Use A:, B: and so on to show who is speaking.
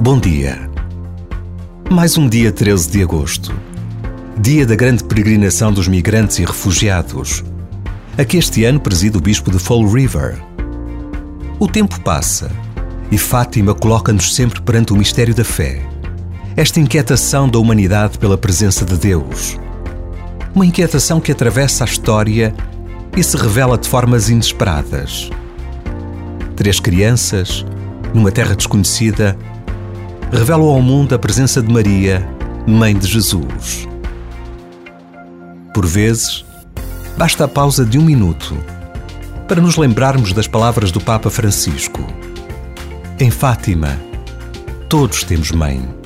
A: Bom dia. Mais um dia 13 de agosto. Dia da grande peregrinação dos migrantes e refugiados. A que este ano preside o bispo de Fall River. O tempo passa e Fátima coloca-nos sempre perante o mistério da fé. Esta inquietação da humanidade pela presença de Deus. Uma inquietação que atravessa a história e se revela de formas inesperadas. Três crianças, numa terra desconhecida, revelam ao mundo a presença de Maria, Mãe de Jesus. Por vezes, basta a pausa de um minuto para nos lembrarmos das palavras do Papa Francisco. Em Fátima, todos temos mãe.